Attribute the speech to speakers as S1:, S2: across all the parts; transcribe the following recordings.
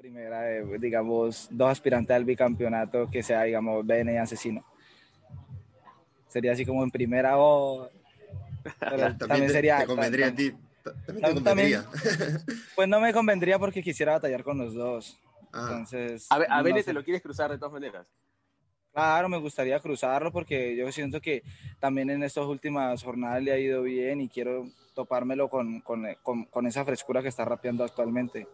S1: primera, eh, digamos, dos aspirantes al bicampeonato que sea, digamos, BN y Asesino. Sería así como en primera o...
S2: también, sería... Te convendría a ti. También te convendría.
S1: pues no me convendría porque quisiera batallar con los dos. Ah. Entonces...
S3: A, a BN te lo quieres cruzar de todas maneras.
S1: Claro, me gustaría cruzarlo porque yo siento que también en estas últimas jornadas le ha ido bien y quiero topármelo con, con, con, con esa frescura que está rapeando actualmente.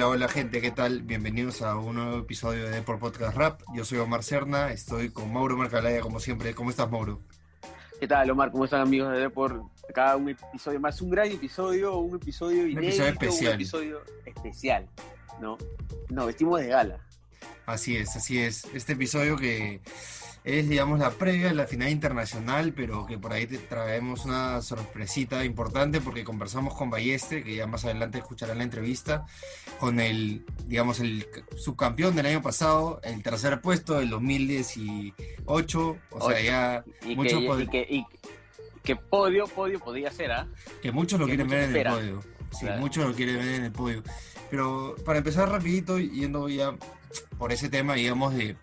S2: Hola, hola gente, ¿qué tal? Bienvenidos a un nuevo episodio de Deport Podcast Rap. Yo soy Omar Cerna, estoy con Mauro Marcalaya como siempre. ¿Cómo estás, Mauro?
S3: ¿Qué tal, Omar? ¿Cómo están, amigos de Deport? Cada un episodio más, un gran episodio, un episodio inédito, un episodio especial. Un episodio especial, ¿no? Nos vestimos de gala.
S2: Así es, así es. Este episodio que es, digamos, la previa de la final internacional, pero que por ahí te traemos una sorpresita importante porque conversamos con Ballestre, que ya más adelante escucharán la entrevista, con el, digamos, el subcampeón del año pasado, el tercer puesto del 2018, o sea, ya
S3: y muchos que, que, podio, podio podía ser, ¿ah?
S2: Que muchos lo quieren ver en el podio. Sí, muchos lo quieren ver en el podio. Pero para empezar rapidito, yendo ya por ese tema, digamos, de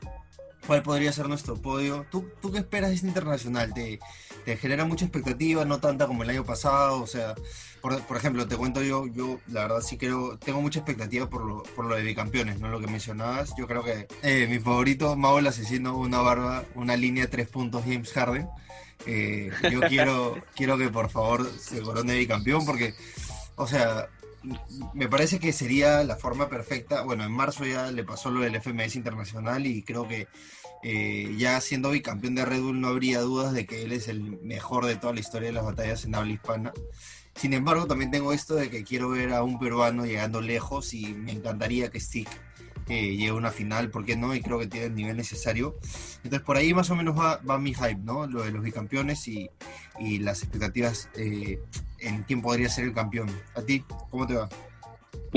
S2: cuál podría ser nuestro podio. ¿Tú, tú qué esperas de este internacional? ¿Te, ¿Te, genera mucha expectativa, no tanta como el año pasado? O sea, por, por, ejemplo, te cuento yo, yo la verdad sí creo, tengo mucha expectativa por lo, por lo de bicampeones, ¿no? Lo que mencionabas. Yo creo que eh, mi favorito, Mao el asesino, una barba, una línea tres puntos James Harden. Eh, yo quiero, quiero que por favor se corone bicampeón porque, o sea, me parece que sería la forma perfecta. Bueno, en marzo ya le pasó lo del FMS Internacional y creo que eh, ya siendo bicampeón de Red Bull no habría dudas de que él es el mejor de toda la historia de las batallas en habla hispana. Sin embargo, también tengo esto de que quiero ver a un peruano llegando lejos y me encantaría que Stick eh, llegue a una final, ¿por qué no? Y creo que tiene el nivel necesario. Entonces, por ahí más o menos va, mi hype, ¿no? Lo de los bicampeones y, las expectativas eh, en quién podría ser el campeón. ¿A ti? ¿Cómo te va?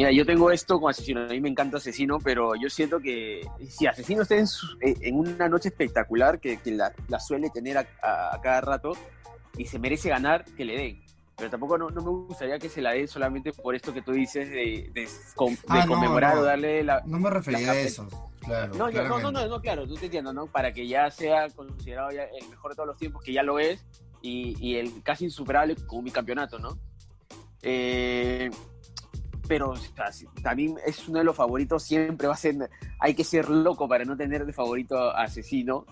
S3: Mira, yo tengo esto con Asesino. A mí me encanta Asesino, pero yo siento que si Asesino está en, en una noche espectacular, que, que la, la, suele tener a, a, cada rato, y se merece ganar, que le den. Pero tampoco no, no me gustaría que se la den solamente por esto que tú dices de, de, ah, conmemorar
S2: no,
S3: o darle la.
S2: No me refería a eso. Claro,
S3: no, no, no, no, no, claro, tú te entiendo, ¿no? Para que ya sea considerado ya el mejor de todos los tiempos, que ya lo es, y, y el casi insuperable como mi campeonato, ¿no? Eh, pero o sea, también es uno de los favoritos, siempre va a ser, hay que ser loco para no tener de favorito a Asesino.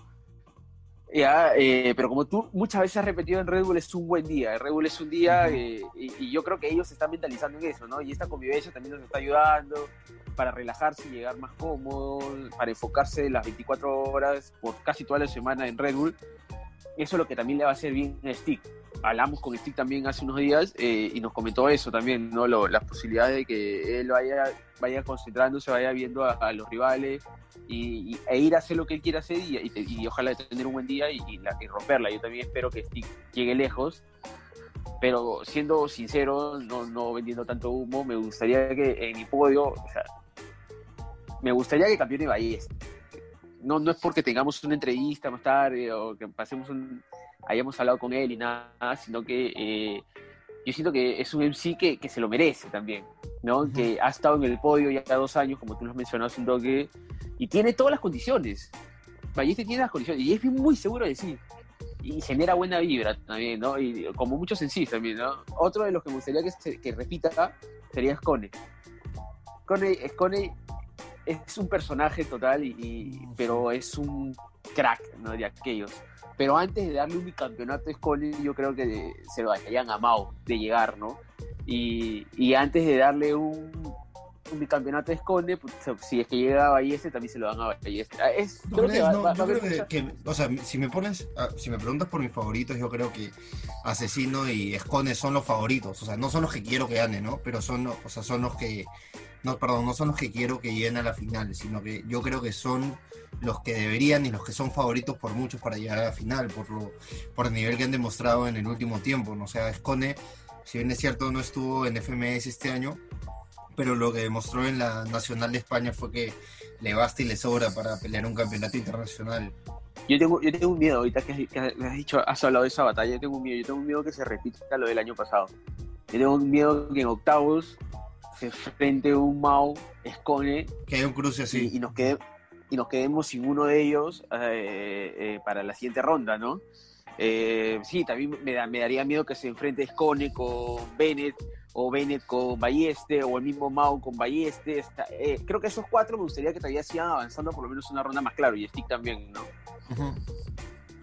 S3: Ya, eh, pero como tú muchas veces has repetido en Red Bull, es un buen día. Red Bull es un día eh, y, y, yo creo que ellos se están mentalizando en eso, ¿no? Y esta convivencia también nos está ayudando para relajarse y llegar más cómodos, para enfocarse las 24 horas por casi toda la semana en Red Bull. Eso es lo que también le va a hacer bien a Stick hablamos con Stick también hace unos días eh, y nos comentó eso también, ¿no? Lo, las posibilidades de que él vaya, vaya concentrándose, vaya viendo a, los rivales y, e ir a hacer lo que él quiera hacer y, y, ojalá tener un buen día y, la, romperla. Yo también espero que Stick llegue lejos, pero siendo sincero, no, no vendiendo tanto humo, me gustaría que en mi podio, me gustaría que campeone Ballesta. No, no es porque tengamos una entrevista más tarde o que pasemos un, hayamos hablado con él y nada, sino que eh, yo siento que es un MC que, que, se lo merece también, ¿no? Uh -huh. Que ha estado en el podio ya dos años, como tú lo has mencionado un toque, y tiene todas las condiciones. Balleste tiene las condiciones, y es muy seguro de sí. Y genera buena vibra también, ¿no? Y como muchos sí también, ¿no? Otro de los que me gustaría que, se, que repita sería Scone. Scone, Scone es un personaje total, y, y, pero es un crack, ¿no? De aquellos pero antes de darle un bicampeonato a Scully, yo creo que se lo hayan amado de llegar, ¿no? Y, y antes de darle un, un bicampeonato de Esconde, pues, si es que llega a Balleste, también se lo dan a Balleste. Ah, es,
S2: creo que, no, yo creo que, o sea, si me pones, ah, si me preguntas por mis favoritos, yo creo que Asesino y Esconde son los favoritos, o sea, no son los que quiero que gane, ¿no? Pero son, o sea, son los que, no, perdón, no son los que quiero que lleguen a la final, sino que yo creo que son los que deberían y los que son favoritos por muchos para llegar a la final, por lo, por el nivel que han demostrado en el último tiempo, ¿no? O sea, Esconde, si bien es cierto, no estuvo en FMS este año, pero lo que demostró en la Nacional de España fue que le basta y le sobra para pelear un campeonato internacional.
S3: Yo tengo, yo tengo un miedo, ahorita que, has dicho, has hablado de esa batalla, yo tengo un miedo, yo tengo un miedo que se repita lo del año pasado. Yo tengo un miedo que en octavos se enfrente un Mao, Escone.
S2: Que hay un cruce así.
S3: Y, nos quede, y nos quedemos sin uno de ellos eh, eh, para la siguiente ronda, ¿no? Eh, sí, también me, me, daría miedo que se enfrente Escone con Bennett o Bennett con Balleste, o el mismo Mao con Balleste. Creo que esos cuatro me gustaría que todavía sigan avanzando por lo menos una ronda más claro, y Stick también, ¿no?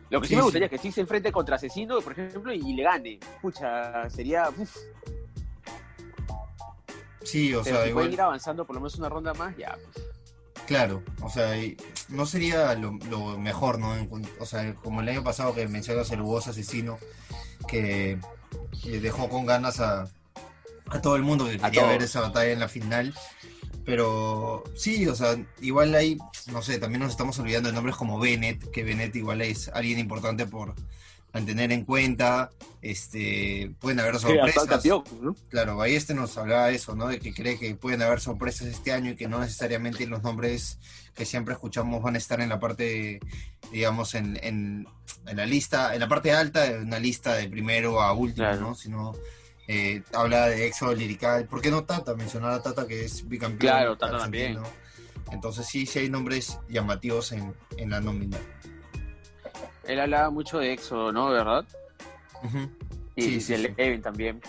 S3: Lo que sí, me gustaría es que Stick se enfrente contra Asesino, por ejemplo, y, le gane. Pucha, sería.
S2: Sí, o sea,
S3: si pueden ir avanzando por lo menos una ronda más, ya, pues.
S2: Claro, o sea, no sería lo, mejor, ¿no? O sea, como el año pasado que mencionas el Bus Asesino, que dejó con ganas a, a todo el mundo que quería ver esa batalla en la final. Pero sí, o sea, igual hay, no sé, también nos estamos olvidando de nombres como Bennett, que Bennett igual es alguien importante por tener en cuenta. Este, pueden haber sorpresas. Claro, ahí este nos hablaba de eso, ¿no? De que cree que pueden haber sorpresas este año y que no necesariamente los nombres que siempre escuchamos van a estar en la parte, digamos, en, en, en la lista, en la parte alta de una lista de primero a último, ¿no? Sino eh, habla de éxodo lirical. ¿Por qué no Tata? Mencionar a Tata que es bicampeón.
S3: Claro, Tata también.
S2: Entonces sí, sí hay nombres llamativos en, en la nómina.
S3: Él hablaba mucho de éxodo, ¿no? ¿Verdad? Y, sí, del Even también.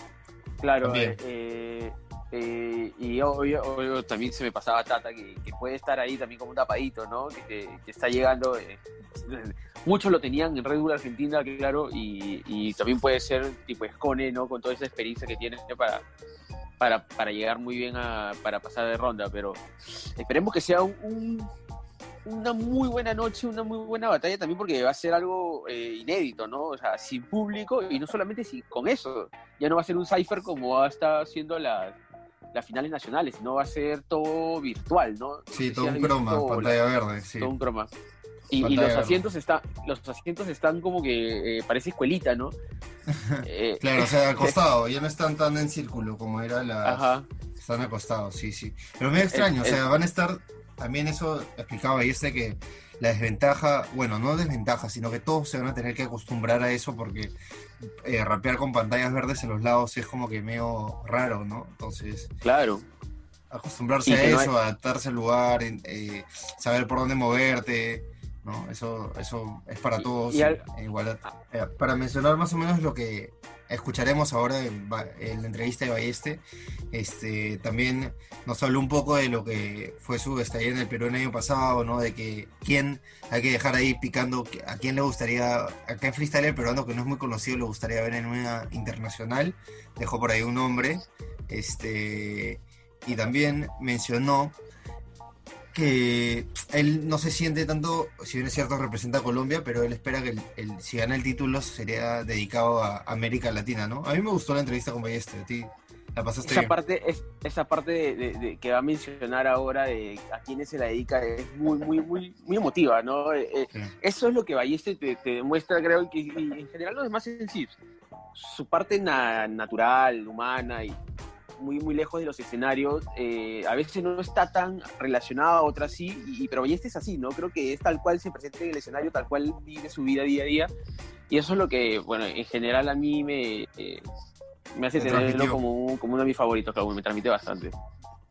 S3: Claro, eh, eh, y obvio, también se me pasaba Tata, que, puede estar ahí también como un tapadito, ¿no? Que, está llegando. muchos lo tenían en Red Bull Argentina, claro, y, también puede ser tipo Escone, ¿no? Con toda esa experiencia que tiene para, para, para llegar muy bien a, para pasar de ronda, pero esperemos que sea un, una muy buena noche, una muy buena batalla también porque va a ser algo eh, inédito, ¿no? O sea, sin público y no solamente si, con eso, ya no va a ser un cipher como está haciendo las finales nacionales, sino va a ser todo virtual, ¿no?
S2: Sí, todo un croma, pantalla verde, sí.
S3: Todo un croma. Y, los asientos están, los asientos están como que eh, parece escuelita, ¿no?
S2: Eh, claro, o sea, acostado, ya no están tan en círculo como era la. Ajá. Están acostados, sí, sí. Pero me extraño, o sea, van a estar. También eso explicaba y este que la desventaja, bueno, no desventaja, sino que todos se van a tener que acostumbrar a eso porque eh, rapear con pantallas verdes en los lados es como que medio raro, ¿no? Entonces.
S3: Claro.
S2: Acostumbrarse a eso, adaptarse al lugar, saber por dónde moverte. ¿no? Eso, eso es para todos igualdad. Eh, para mencionar más o menos lo que escucharemos ahora en, la entrevista de Balleste, este, también nos habló un poco de lo que fue su estadía en el Perú el año pasado, ¿no? De que quién, hay que dejar ahí picando, a quién le gustaría, a qué freestyler peruano que no es muy conocido le gustaría ver en una internacional, dejó por ahí un nombre, este, y también mencionó que él no se siente tanto, si bien es cierto, representa a Colombia, pero él espera que el, si gana el título sería dedicado a América Latina, ¿no? A mí me gustó la entrevista con Ballester, a ti la pasaste
S3: esa parte es esa parte de, que va a mencionar ahora de a quiénes se la dedica es muy muy muy muy emotiva no eh, eh, eso es lo que Ballester te, demuestra creo que en general lo demás es decir su parte natural humana y muy, muy lejos de los escenarios. Eh, a veces no está tan relacionado a otras sí, y, pero este es así, ¿no? Creo que es tal cual se presenta en el escenario, tal cual vive su vida día a día. Y eso es lo que, bueno, en general a mí me, eh, me hace tenerlo como, como uno de mis favoritos, que me transmite bastante.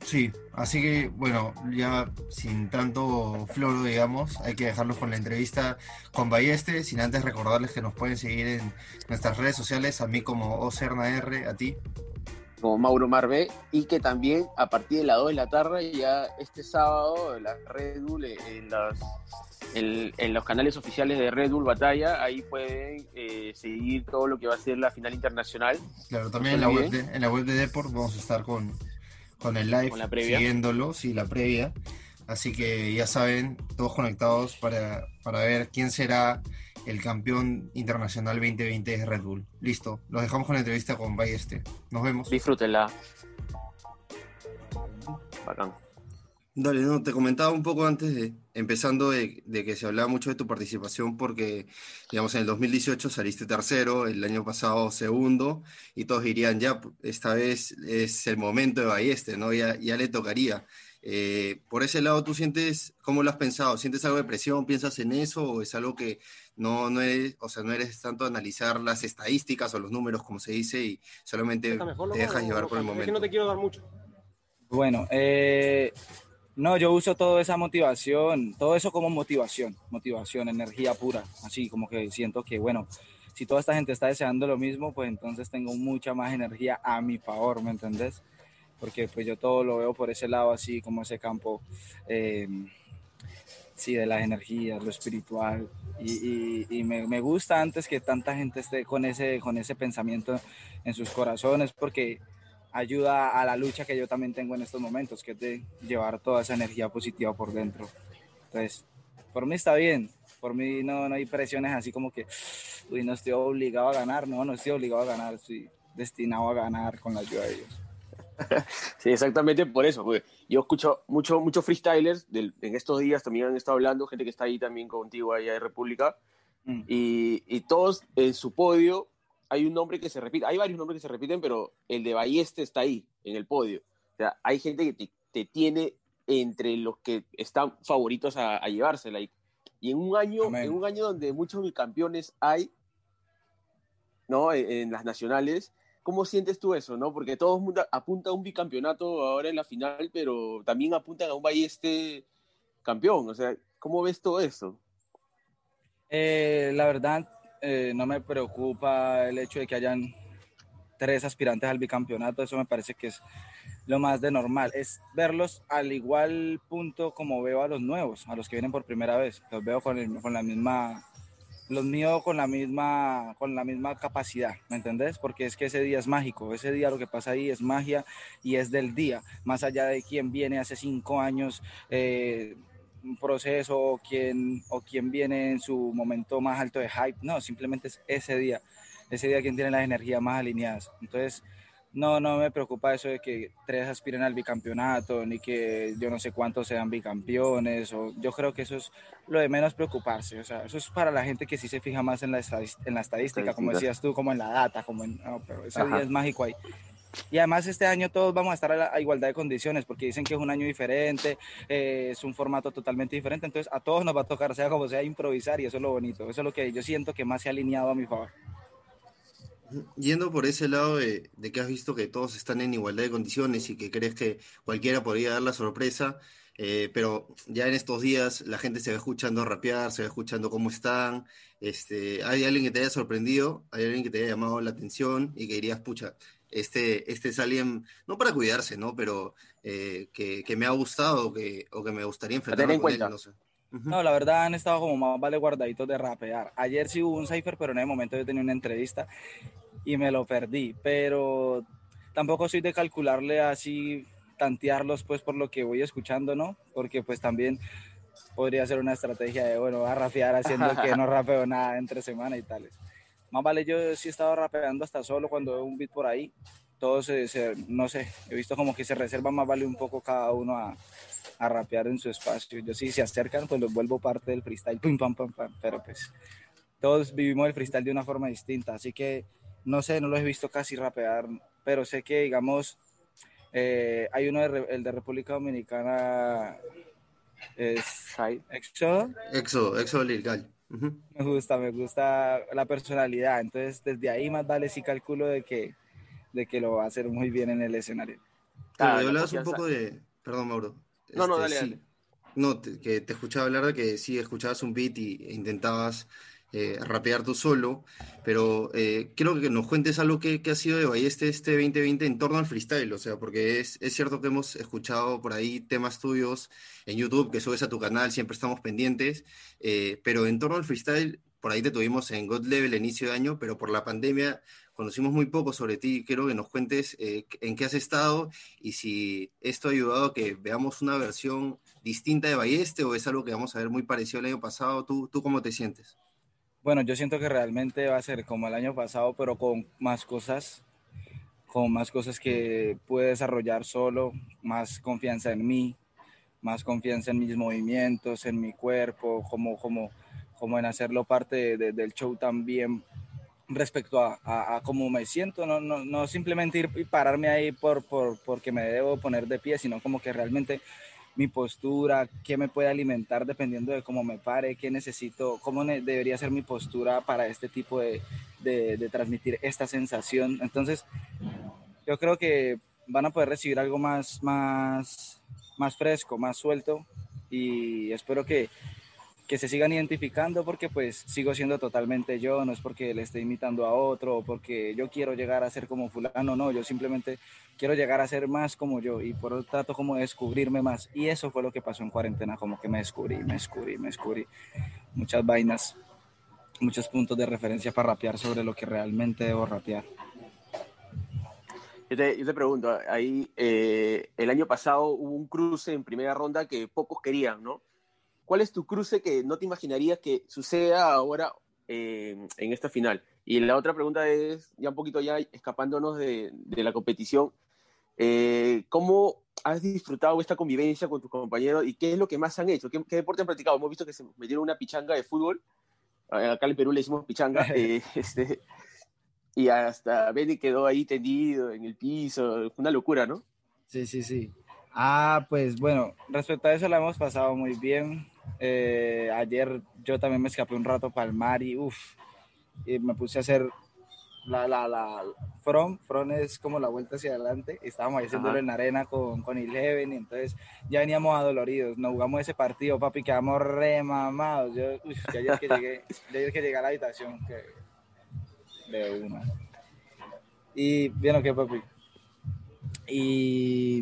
S2: Sí, así que bueno, ya sin tanto floro, digamos, hay que dejarlos con la entrevista con Balleste, sin antes recordarles que nos pueden seguir en nuestras redes sociales, a mí como OCERNAR, a ti
S3: como Mauro Marvé, y que también a partir de las 2 de la tarde, ya este sábado, la Red Bull, eh, en los, en, los canales oficiales de Red Bull Batalla, ahí pueden eh, seguir todo lo que va a ser la final internacional.
S2: Claro, también en la, web de, en la web de Deport vamos a estar con, con el live, siguiéndolo, sí, la previa. Así que ya saben, todos conectados para, para ver quién será el campeón internacional 2020 de Red Bull. Listo, los dejamos con la entrevista con Balleste. Nos vemos.
S3: Disfrútenla.
S2: Bacán. Dale, no, te comentaba un poco antes de, empezando de, que se hablaba mucho de tu participación porque, digamos, en el 2018 saliste tercero, el año pasado segundo, y todos dirían, ya, esta vez es el momento de Balleste, ¿no? Ya, ya le tocaría. Eh, por ese lado, ¿tú sientes, cómo lo has pensado? ¿Sientes algo de presión? ¿Piensas en eso? ¿O es algo que no, no eres, o sea, no eres tanto analizar las estadísticas o los números, como se dice, y solamente te dejas llevar por el momento? Es que
S4: no te quiero dar mucho.
S1: Bueno, eh, no, yo uso toda esa motivación, todo eso como motivación, motivación, energía pura, así como que siento que, bueno, si toda esta gente está deseando lo mismo, pues entonces tengo mucha más energía a mi favor, ¿me entendés? Porque pues yo todo lo veo por ese lado, así como ese campo, eh, sí, de las energías, lo espiritual, y, me, me, gusta antes que tanta gente esté con ese, con ese pensamiento en sus corazones, porque ayuda a la lucha que yo también tengo en estos momentos, que es de llevar toda esa energía positiva por dentro. Entonces, por mí está bien, por mí no, no hay presiones así como que, uy, no estoy obligado a ganar, no, no estoy obligado a ganar, estoy destinado a ganar con la ayuda de ellos.
S3: Sí, exactamente por eso. Yo escucho muchos mucho freestylers en estos días también han estado hablando, gente que está ahí también contigo allá de República, mm. y, y, todos en su podio hay un nombre que se repite, hay varios nombres que se repiten, pero el de Balleste está ahí, en el podio. O sea, hay gente que te, tiene entre los que están favoritos a, llevársela. Y, y, en un año, en un año donde muchos bicampeones hay, ¿no? E, en, las nacionales, ¿cómo sientes tú eso, no? Porque todo el mundo apunta a un bicampeonato ahora en la final, pero también apuntan a un Balleste campeón. O sea, ¿cómo ves todo eso?
S1: Eh, la verdad, eh, no me preocupa el hecho de que hayan tres aspirantes al bicampeonato, eso me parece que es lo más de normal, es verlos al igual punto como veo a los nuevos, a los que vienen por primera vez, los veo con, con la misma, los míos con la misma, con la misma capacidad, ¿me entendés? Porque es que ese día es mágico, ese día lo que pasa ahí es magia y es del día, más allá de quien viene hace cinco años, eh, un proceso o quien, o quien viene en su momento más alto de hype, no, simplemente es ese día, ese día quien tiene las energías más alineadas. Entonces, no, no me preocupa eso de que tres aspiren al bicampeonato, ni que yo no sé cuántos sean bicampeones, o yo creo que eso es lo de menos preocuparse, o sea, eso es para la gente que sí se fija más en la, en la estadística, como decías tú, como en la data, como en, no, pero ese día es mágico ahí. Y además este año todos vamos a estar a, igualdad de condiciones porque dicen que es un año diferente, eh, es un formato totalmente diferente, entonces a todos nos va a tocar, sea como sea, improvisar y eso es lo bonito, eso es lo que yo siento que más se ha alineado a mi favor.
S2: Yendo por ese lado de, que has visto que todos están en igualdad de condiciones y que crees que cualquiera podría dar la sorpresa, eh, pero ya en estos días la gente se va escuchando rapear, se va escuchando cómo están. Este, ¿Hay alguien que te haya sorprendido? ¿Hay alguien que te haya llamado la atención y que dirías, pucha, este, este es alguien, no para cuidarse, ¿no? Pero eh, que, que, me ha gustado que, o que me gustaría enfrentar con él, no sé.
S1: No, la verdad han estado como más vale guardaditos de rapear. Ayer sí hubo un cipher, pero en el momento yo tenía una entrevista y me lo perdí. Pero tampoco soy de calcularle así, tantearlos pues por lo que voy escuchando, ¿no? Porque pues también podría ser una estrategia de, bueno, a rapear haciendo que no rapeo nada entre semana y tales. Más vale yo sí he estado rapeando hasta solo cuando veo un beat por ahí. Todos, se, no sé, he visto como que se reserva más vale un poco cada uno a, a rapear en su espacio. Yo sí, se acercan, pues los vuelvo parte del freestyle, pum, pam, pam, pam, pero pues todos vivimos el freestyle de una forma distinta, así que no sé, no los he visto casi rapear, pero sé que, digamos, eh, hay uno, de, el de República Dominicana, es
S2: Exo. Exo, Exo Legal.
S1: Me gusta, me gusta la personalidad. Entonces, desde ahí más vale si calculo de que, de que lo va a hacer muy bien en el escenario.
S2: Claro, ah, hablabas un poco de. Perdón, Mauro.
S3: No, no, este, dale,
S2: No, que te escuchaba hablar de que sí escuchabas un beat y, e intentabas eh, rapear tú solo, pero eh, quiero que nos cuentes algo que, ha sido de Balleste este 2020 en torno al freestyle, o sea, porque es, es, cierto que hemos escuchado por ahí temas tuyos en YouTube que subes a tu canal, siempre estamos pendientes, eh, pero en torno al freestyle, por ahí te tuvimos en God Level inicio de año, pero por la pandemia conocimos muy poco sobre ti. Quiero que nos cuentes eh, en qué has estado y si esto ha ayudado a que veamos una versión distinta de Balleste o es algo que vamos a ver muy parecido al año pasado. ¿Tú, tú cómo te sientes?
S1: Bueno, yo siento que realmente va a ser como el año pasado, pero con más cosas, con más cosas que pude desarrollar solo, más confianza en mí, más confianza en mis movimientos, en mi cuerpo, como, como, como en hacerlo parte del show también respecto a, cómo me siento, no, no, no, simplemente ir y pararme ahí por, por, porque me debo poner de pie, sino como que realmente mi postura, qué me puede alimentar dependiendo de cómo me pare, qué necesito, cómo debería ser mi postura para este tipo de, de, de, transmitir esta sensación. Entonces, yo creo que van a poder recibir algo más, más, más fresco, más suelto y espero que que se sigan identificando porque pues sigo siendo totalmente yo, no es porque le esté imitando a otro o porque yo quiero llegar a ser como fulano, no, yo simplemente quiero llegar a ser más como yo y por lo tanto como descubrirme más y eso fue lo que pasó en cuarentena, como que me descubrí, me descubrí, me descubrí muchas vainas, muchos puntos de referencia para rapear sobre lo que realmente debo rapear.
S3: Yo te, yo te pregunto, ahí eh, el año pasado hubo un cruce en primera ronda que pocos querían, ¿no? ¿Cuál es tu cruce que no te imaginarías que suceda ahora eh, en esta final? Y la otra pregunta es, ya un poquito ya escapándonos de, la competición, eh, ¿cómo has disfrutado esta convivencia con tus compañeros y qué es lo que más han hecho? ¿Qué, deporte han practicado? Hemos visto que se metieron una pichanga de fútbol, acá en Perú le decimos pichanga, eh, este, y hasta Benny quedó ahí tendido en el piso, una locura, ¿no?
S1: Sí, sí, sí. Ah, pues bueno, respecto a eso la hemos pasado muy bien. Eh, ayer yo también me escapé un rato para el mar y uff, y me puse a hacer la, la, la front, front es como la vuelta hacia adelante, estábamos haciéndolo en arena con, con Eleven, y entonces ya veníamos adoloridos, nos jugamos ese partido, papi, quedamos remamados, yo, ayer que llegué, ayer que llegué a la habitación, que de una. Y, ¿vieron qué, papi? Y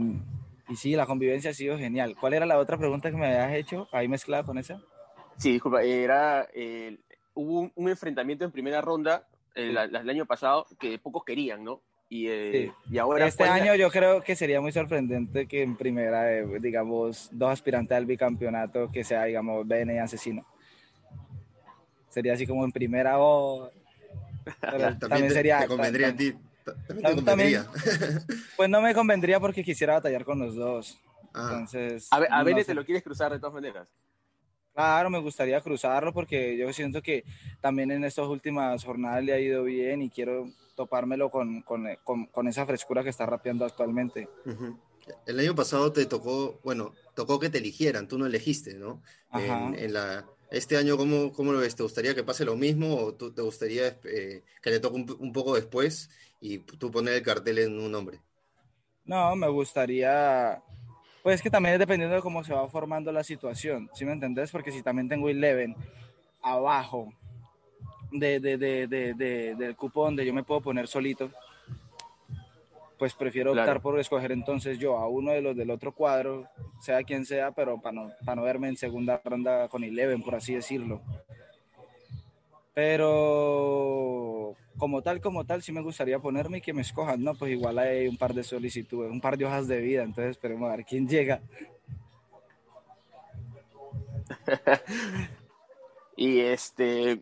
S1: y sí, la convivencia ha sido genial. ¿Cuál era la otra pregunta que me habías hecho ahí mezclada con esa?
S3: Sí, disculpa, era, eh, hubo un, enfrentamiento en primera ronda el, año pasado que pocos querían, ¿no? Y, eh, y ahora...
S1: Este año yo creo que sería muy sorprendente que en primera, eh, digamos, dos aspirantes al bicampeonato que sea, digamos, Bene y Asesino. Sería así como en primera o...
S2: también, sería... Te convendría a ti
S1: también, pues no me convendría porque quisiera batallar con los dos. Ah. Entonces.
S3: A, a te lo quieres cruzar de todas maneras.
S1: Claro, me gustaría cruzarlo porque yo siento que también en estas últimas jornadas le ha ido bien y quiero topármelo con, con, con, esa frescura que está rapeando actualmente.
S2: El año pasado te tocó, bueno, tocó que te eligieran, tú no elegiste, ¿no? En, la, este año, ¿cómo, ¿cómo, lo ves? ¿Te gustaría que pase lo mismo o tú, te gustaría eh, que le toque un, un, poco después y tú poner el cartel en un nombre?
S1: No, me gustaría, pues que también es dependiendo de cómo se va formando la situación, ¿sí me entendés? Porque si también tengo Eleven abajo de, de, de, del cupo donde yo me puedo poner solito, pues prefiero optar por escoger entonces yo a uno de los del otro cuadro, sea quien sea, pero para no, para no verme en segunda ronda con Eleven, por así decirlo. Pero como tal, como tal, sí me gustaría ponerme y que me escojan, ¿no? Pues igual hay un par de solicitudes, un par de hojas de vida, entonces esperemos a ver quién llega.
S3: y este,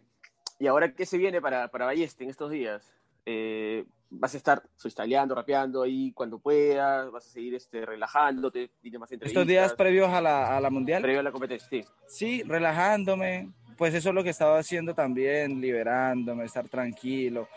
S3: y ahora qué se viene para, para Balleste en estos días? Eh, vas a estar freestyleando, rapeando ahí cuando puedas, vas a seguir este, relajándote, más
S1: Estos días previos a la, a la mundial.
S3: Previo a la competencia, sí.
S1: Sí, relajándome, pues eso es lo que estaba haciendo también, liberándome, estar tranquilo,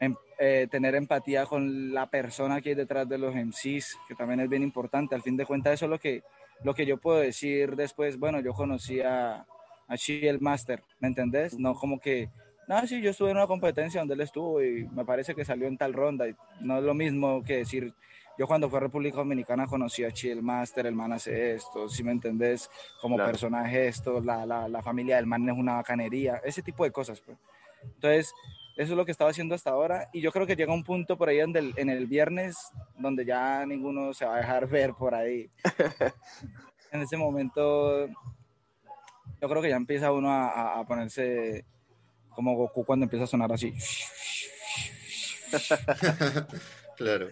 S1: em, eh, tener empatía con la persona que hay detrás de los MCs, que también es bien importante. Al fin de cuentas, eso es lo que, lo que yo puedo decir después. Bueno, yo conocí a, a el Master, ¿me entendés? No como que, no, sí, yo estuve en una competencia donde él estuvo y me parece que salió en tal ronda. Y no es lo mismo que decir, yo cuando fui a República Dominicana conocí a Chill Master, el man hace esto, si me entendés, como personaje esto, la, la, la, familia del man es una bacanería, ese tipo de cosas. Pues. Entonces, eso es lo que estaba haciendo hasta ahora y yo creo que llega un punto por ahí en el, en el viernes donde ya ninguno se va a dejar ver por ahí. en ese momento, yo creo que ya empieza uno a, a ponerse como Goku cuando empieza a sonar así.
S2: claro.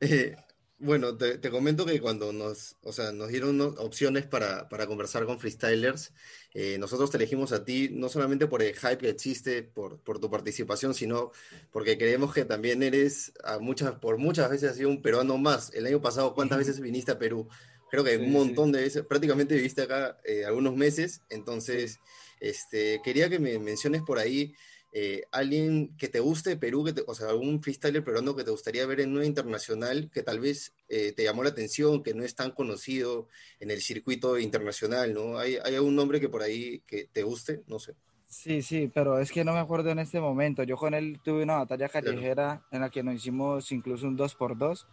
S2: Eh, bueno, te, comento que cuando nos, o sea, nos dieron opciones para, conversar con freestylers, eh, nosotros te elegimos a ti no solamente por el hype que existe, por, por tu participación, sino porque creemos que también eres, a muchas, por muchas veces has sido un peruano más. El año pasado, ¿cuántas veces viniste a Perú? Creo que un montón de veces, prácticamente viviste acá eh, algunos meses, entonces este, quería que me menciones por ahí eh, alguien que te guste de Perú, que o sea, algún freestyler peruano que te gustaría ver en una internacional que tal vez eh, te llamó la atención, que no es tan conocido en el circuito internacional, ¿no? ¿Hay, ¿Hay algún nombre que por ahí que te guste? No sé.
S1: Sí, sí, pero es que no me acuerdo en este momento. Yo con él tuve una batalla callejera en la que nos hicimos incluso un 2x2.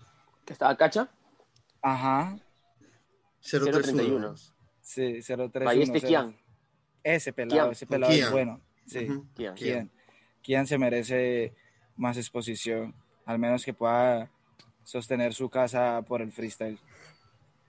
S3: ¿Que estaba cacha?
S1: Ajá.
S2: 031.
S1: Sí, 031. Ahí
S3: este Kian.
S1: Ese pelado, ese pelado es bueno. Sí, ¿Quién, se merece más exposición? Al menos que pueda sostener su casa por el freestyle.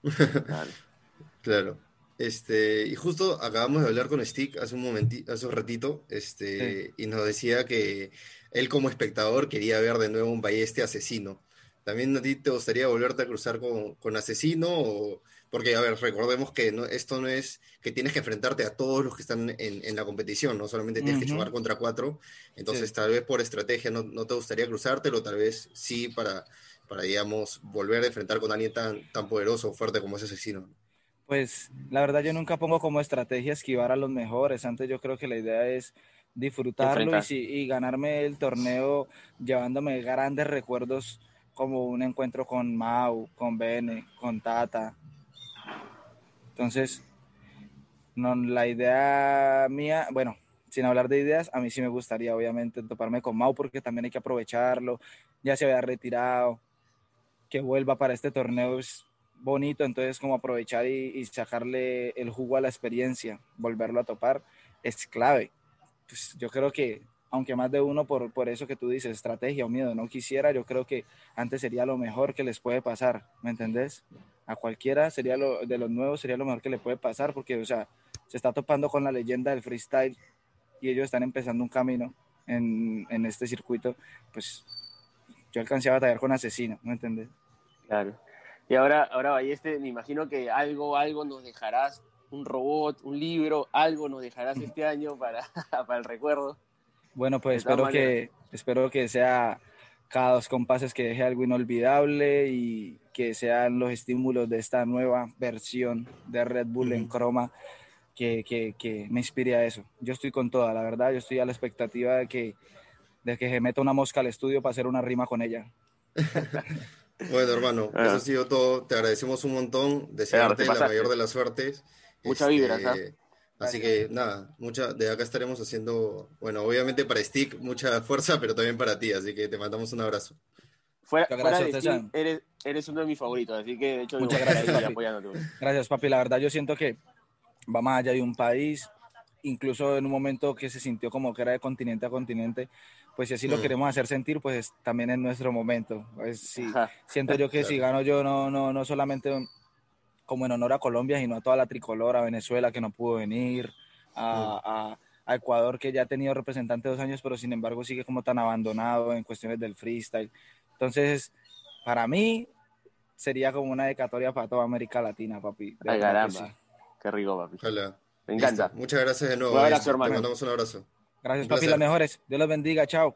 S2: claro. Este, y justo acabamos de hablar con Stick hace un momentito, hace un ratito, este, y nos decía que él como espectador quería ver de nuevo un Balleste asesino. ¿También a ti te gustaría volverte a cruzar con, con asesino o porque, a ver, recordemos que no, esto no es que tienes que enfrentarte a todos los que están en, en la competición, no solamente tienes que jugar contra cuatro. Entonces, tal vez por estrategia no, no, te gustaría cruzártelo, tal vez sí para, para, digamos, volver a enfrentar con alguien tan, tan poderoso o fuerte como ese asesino.
S1: Pues la verdad yo nunca pongo como estrategia esquivar a los mejores. Antes yo creo que la idea es disfrutarlo y, y, ganarme el torneo llevándome grandes recuerdos como un encuentro con Mau, con Bene, con Tata, entonces, no, la idea mía, bueno, sin hablar de ideas, a mí sí me gustaría obviamente toparme con Mau porque también hay que aprovecharlo, ya se había retirado, que vuelva para este torneo es bonito, entonces como aprovechar y, sacarle el jugo a la experiencia, volverlo a topar, es clave. Pues yo creo que, aunque más de uno por, por eso que tú dices, estrategia o miedo, no quisiera, yo creo que antes sería lo mejor que les puede pasar, ¿me entendés? A cualquiera sería lo, de los nuevos sería lo mejor que le puede pasar porque, o sea, se está topando con la leyenda del freestyle y ellos están empezando un camino en, en este circuito, pues yo alcancé a batallar con Asesino, ¿me entiendes?
S3: Claro. Y ahora, ahora este me imagino que algo, algo nos dejarás, un robot, un libro, algo nos dejarás este año para, para el recuerdo.
S1: Bueno, pues espero que, espero que sea cada dos compases que deje algo inolvidable y que sean los estímulos de esta nueva versión de Red Bull en croma que, que, que, me inspire a eso. Yo estoy con toda, la verdad, yo estoy a la expectativa de que, de que se meta una mosca al estudio para hacer una rima con ella.
S2: bueno, hermano, ah. eso ha sido todo. Te agradecemos un montón. Desearte la mayor de las suertes.
S3: Mucha vibra, ¿sabes?
S2: Este, así que nada, mucha, de acá estaremos haciendo, bueno, obviamente para Stick mucha fuerza, pero también para ti, así que te mandamos un abrazo.
S3: Fuera, gracias, de eres, eres, uno de mis favoritos, así que de hecho
S1: muchas gracias. Apoyándote. Gracias, papi. La verdad, yo siento que va más allá de un país, incluso en un momento que se sintió como que era de continente a continente, pues si así lo mm. queremos hacer sentir, pues también es nuestro momento. Pues, sí, siento yo que si gano yo no, no, no solamente como en honor a Colombia, sino a toda la tricolor, a Venezuela que no pudo venir, a, mm. a, a Ecuador que ya ha tenido representante dos años, pero sin embargo sigue como tan abandonado en cuestiones del freestyle. Entonces, para mí, sería como una dedicatoria para toda América Latina, papi.
S3: Ay, caramba. Qué rico, papi.
S2: Hola.
S3: Me encanta.
S2: Muchas gracias de nuevo. Un
S3: abrazo, hermano.
S2: Te mandamos un abrazo.
S1: Gracias, papi. Las mejores. Dios los bendiga. Chao.